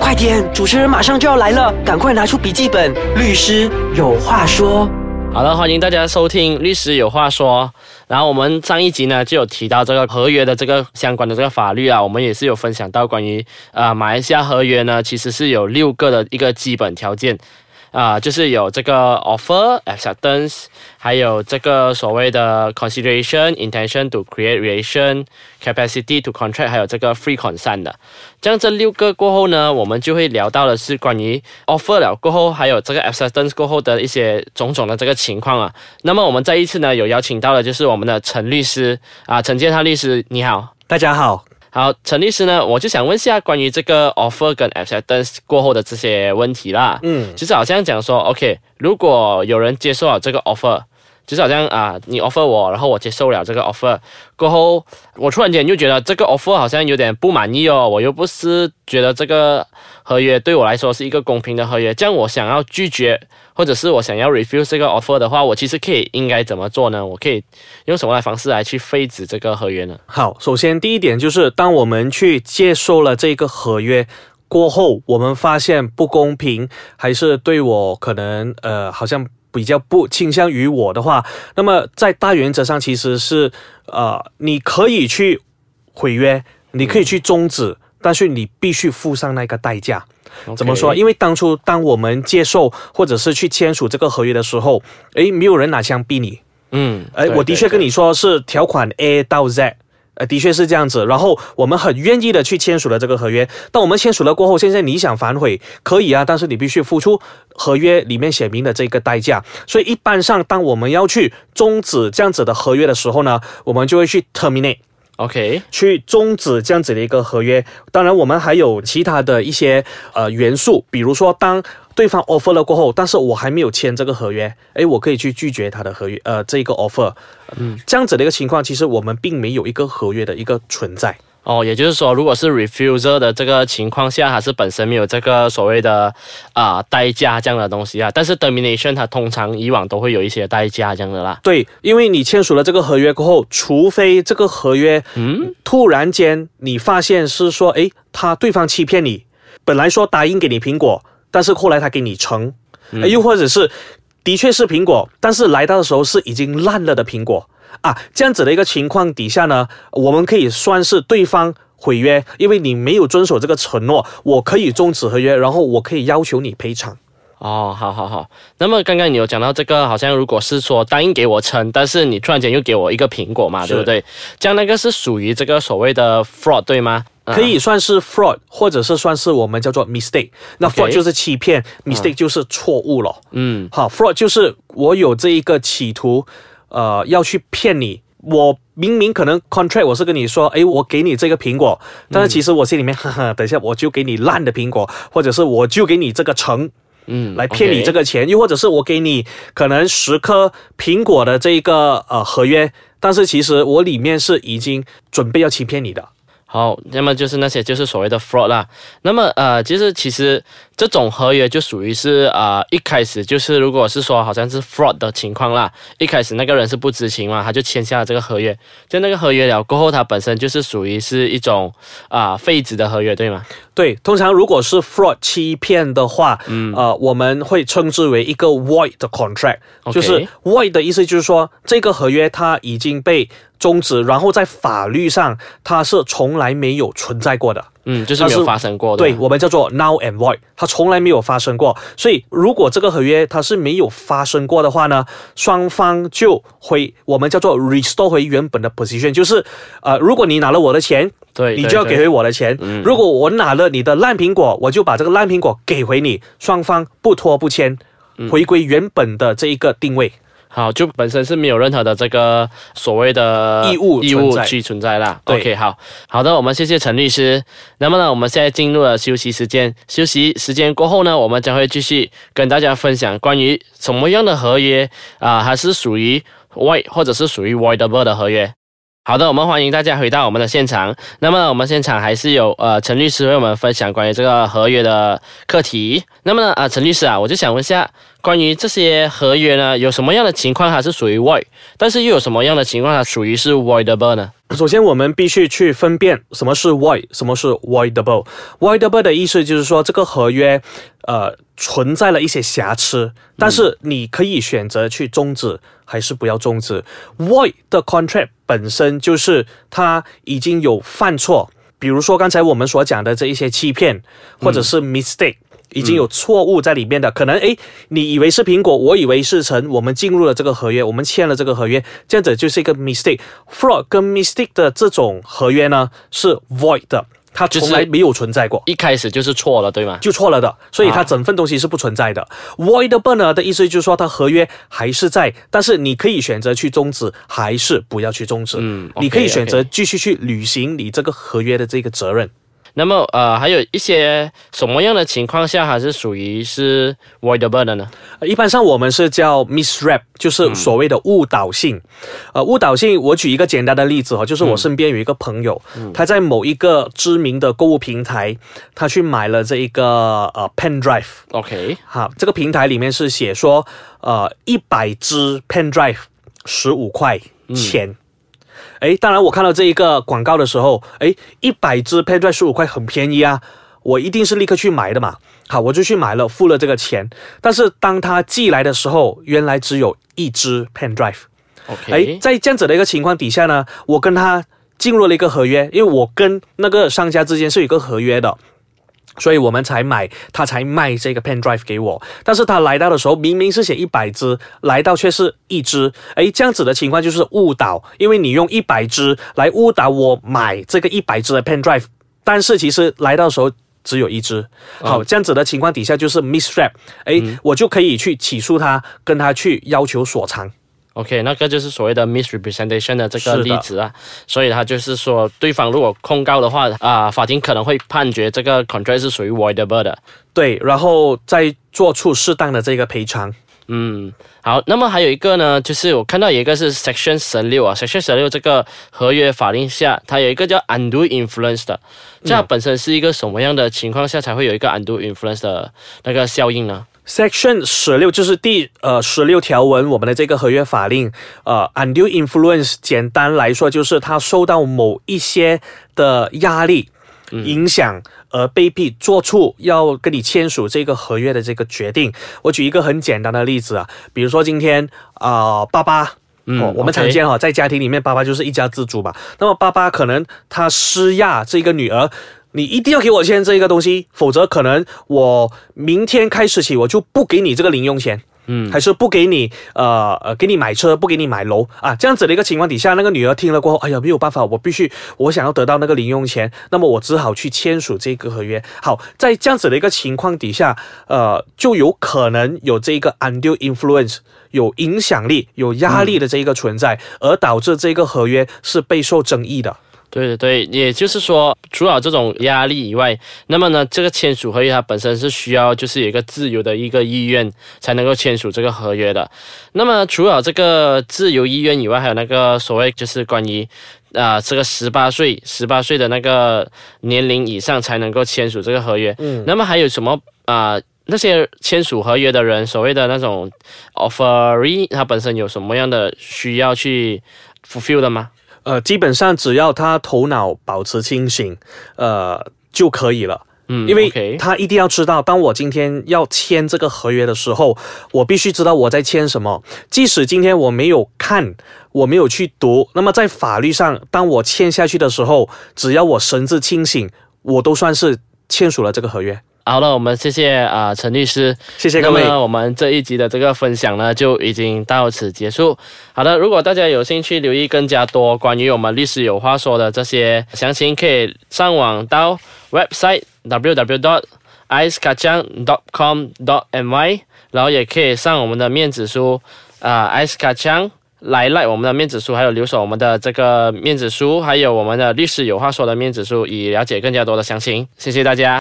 快点，主持人马上就要来了，赶快拿出笔记本。律师有话说。好了，欢迎大家收听《律师有话说》。然后我们上一集呢就有提到这个合约的这个相关的这个法律啊，我们也是有分享到关于啊马来西亚合约呢，其实是有六个的一个基本条件。啊，就是有这个 offer acceptance，还有这个所谓的 consideration intention to create relation capacity to contract，还有这个 free consent 的。这样这六个过后呢，我们就会聊到的是关于 offer 了过后，还有这个 acceptance 过后的一些种种的这个情况啊。那么我们再一次呢，有邀请到的就是我们的陈律师啊，陈建涛律师，你好，大家好。好，陈律师呢，我就想问下关于这个 offer 跟 acceptance 过后的这些问题啦。嗯，就是好像讲说，OK，如果有人接受了这个 offer，就是好像啊，你 offer 我，然后我接受了这个 offer 过后，我突然间就觉得这个 offer 好像有点不满意哦，我又不是觉得这个合约对我来说是一个公平的合约，这样我想要拒绝。或者是我想要 refuse 这个 offer 的话，我其实可以应该怎么做呢？我可以用什么来方式来去废止这个合约呢？好，首先第一点就是，当我们去接受了这个合约过后，我们发现不公平，还是对我可能呃好像比较不倾向于我的话，那么在大原则上其实是呃你可以去毁约，你可以去终止，但是你必须付上那个代价。怎么说？因为当初当我们接受或者是去签署这个合约的时候，诶，没有人拿枪逼你。嗯，诶，我的确跟你说是条款 A 到 Z，呃，的确是这样子。然后我们很愿意的去签署了这个合约。但我们签署了过后，现在你想反悔可以啊，但是你必须付出合约里面写明的这个代价。所以一般上，当我们要去终止这样子的合约的时候呢，我们就会去 terminate。OK，去终止这样子的一个合约。当然，我们还有其他的一些呃元素，比如说，当对方 offer 了过后，但是我还没有签这个合约，诶，我可以去拒绝他的合约，呃，这一个 offer。嗯，这样子的一个情况，其实我们并没有一个合约的一个存在。哦，也就是说，如果是 refuser 的这个情况下，它是本身没有这个所谓的啊代价这样的东西啊，但是 termination 它通常以往都会有一些代价这样的啦。对，因为你签署了这个合约过后，除非这个合约嗯突然间你发现是说，诶，他对方欺骗你，本来说答应给你苹果，但是后来他给你橙，又或者是的确是苹果，但是来到的时候是已经烂了的苹果。啊，这样子的一个情况底下呢，我们可以算是对方毁约，因为你没有遵守这个承诺，我可以终止合约，然后我可以要求你赔偿。哦，好好好。那么刚刚你有讲到这个，好像如果是说答应给我称，但是你突然间又给我一个苹果嘛，对不对？这样那个是属于这个所谓的 fraud 对吗？可以算是 fraud，或者是算是我们叫做 mistake。那 fraud 就是欺骗，mistake 就是错误了。嗯，好，fraud 就是我有这一个企图。呃，要去骗你，我明明可能 contract 我是跟你说，哎，我给你这个苹果，但是其实我心里面，哈哈，等一下我就给你烂的苹果，或者是我就给你这个橙，嗯，来骗你这个钱，又或者是我给你可能十颗苹果的这一个呃合约，但是其实我里面是已经准备要欺骗你的。好，那么就是那些就是所谓的 fraud 啦。那么呃，其实其实这种合约就属于是呃一开始就是如果是说好像是 fraud 的情况啦，一开始那个人是不知情嘛，他就签下了这个合约，就那个合约了过后，它本身就是属于是一种啊废纸的合约，对吗？对，通常如果是 fraud 欺骗的话，嗯呃，我们会称之为一个 void 的 contract，就是 void 的意思就是说这个合约它已经被。终止，然后在法律上它是从来没有存在过的，嗯，就是没有发生过的，对我们叫做 now and void，它从来没有发生过。所以如果这个合约它是没有发生过的话呢，双方就会我们叫做 restore 回原本的 position，就是呃，如果你拿了我的钱，对，你就要给回我的钱。如果我拿了你的烂苹果，我就把这个烂苹果给回你，双方不拖不欠，回归原本的这一个定位。好，就本身是没有任何的这个所谓的义务义务去存在啦。OK，好好的，我们谢谢陈律师。那么呢，我们现在进入了休息时间。休息时间过后呢，我们将会继续跟大家分享关于什么样的合约啊，还是属于 void 或者是属于 voidable 的合约。好的，我们欢迎大家回到我们的现场。那么我们现场还是有呃陈律师为我们分享关于这个合约的课题。那么呢，啊陈律师啊，我就想问一下，关于这些合约呢，有什么样的情况它是属于 void，但是又有什么样的情况它属于是 voidable 呢？首先，我们必须去分辨什么是 void，什么是 voidable。voidable 的意思就是说，这个合约呃存在了一些瑕疵，但是你可以选择去终止，还是不要终止。void 的 contract 本身就是它已经有犯错，比如说刚才我们所讲的这一些欺骗，或者是 mistake。已经有错误在里面的，可能诶，你以为是苹果，我以为是成，我们进入了这个合约，我们签了这个合约，这样子就是一个 mistake。fraud 跟 mistake 的这种合约呢是 void 的，它从来没有存在过，一开始就是错了，对吗？就错了的，所以它整份东西是不存在的。voidable 呢的意思就是说，它合约还是在，但是你可以选择去终止，还是不要去终止。嗯，你可以选择继续去履行你这个合约的这个责任。那么，呃，还有一些什么样的情况下还是属于是 voidable 的呢？一般上我们是叫 misrep，就是所谓的误导性。呃，误导性，我举一个简单的例子哈，就是我身边有一个朋友，他在某一个知名的购物平台，他去买了这一个呃 pen drive。OK，好，这个平台里面是写说，呃，一百支 pen drive 十五块钱。哎，当然，我看到这一个广告的时候，哎，一百支 pen drive 十五块很便宜啊，我一定是立刻去买的嘛。好，我就去买了，付了这个钱。但是当他寄来的时候，原来只有一支 pen drive。OK，哎，在这样子的一个情况底下呢，我跟他进入了一个合约，因为我跟那个商家之间是有一个合约的。所以我们才买，他才卖这个 pen drive 给我。但是他来到的时候，明明是写一百支，来到却是一支。诶，这样子的情况就是误导，因为你用一百支来误导我买这个一百支的 pen drive，但是其实来到的时候只有一支。好，这样子的情况底下就是 misrep。诶，我就可以去起诉他，跟他去要求索偿。OK，那个就是所谓的 misrepresentation 的这个例子啊，所以他就是说，对方如果控告的话啊，法庭可能会判决这个 contract 是属于 voidable 的，对，然后再做出适当的这个赔偿。嗯，好，那么还有一个呢，就是我看到有一个是 section 十六啊，section 十六这个合约法令下，它有一个叫 undo influence 的，这样本身是一个什么样的情况下才会有一个 undo influence 的那个效应呢？Section 十六就是第呃十六条文，我们的这个合约法令，呃，undue influence，简单来说就是他受到某一些的压力影响而被逼做出要跟你签署这个合约的这个决定。我举一个很简单的例子啊，比如说今天啊，爸爸，嗯，我们常见哈，在家庭里面，爸爸就是一家之主嘛。那么爸爸可能他施压这个女儿。你一定要给我签这一个东西，否则可能我明天开始起我就不给你这个零用钱，嗯，还是不给你呃呃给你买车，不给你买楼啊，这样子的一个情况底下，那个女儿听了过后，哎呀没有办法，我必须我想要得到那个零用钱，那么我只好去签署这个合约。好，在这样子的一个情况底下，呃，就有可能有这个 undue influence，有影响力、有压力的这一个存在，而导致这个合约是备受争议的。对对对，也就是说，除了这种压力以外，那么呢，这个签署合约它本身是需要就是有一个自由的一个意愿才能够签署这个合约的。那么除了这个自由意愿以外，还有那个所谓就是关于啊这个十八岁十八岁的那个年龄以上才能够签署这个合约。嗯。那么还有什么啊？那些签署合约的人，所谓的那种 offeree，他本身有什么样的需要去 fulfill 的吗？呃，基本上只要他头脑保持清醒，呃就可以了。嗯，因为他一定要知道，当我今天要签这个合约的时候，我必须知道我在签什么。即使今天我没有看，我没有去读，那么在法律上，当我签下去的时候，只要我神志清醒，我都算是签署了这个合约。好了，我们谢谢啊，陈律师，谢谢各位。那么我们这一集的这个分享呢，就已经到此结束。好的，如果大家有兴趣留意更加多关于我们律师有话说的这些详情，可以上网到 website www dot icekacang dot com dot my，然后也可以上我们的面子书啊，icekacang 来赖我们的面子书，还有留守我们的这个面子书，还有我们的律师有话说的面子书，以了解更加多的详情。谢谢大家。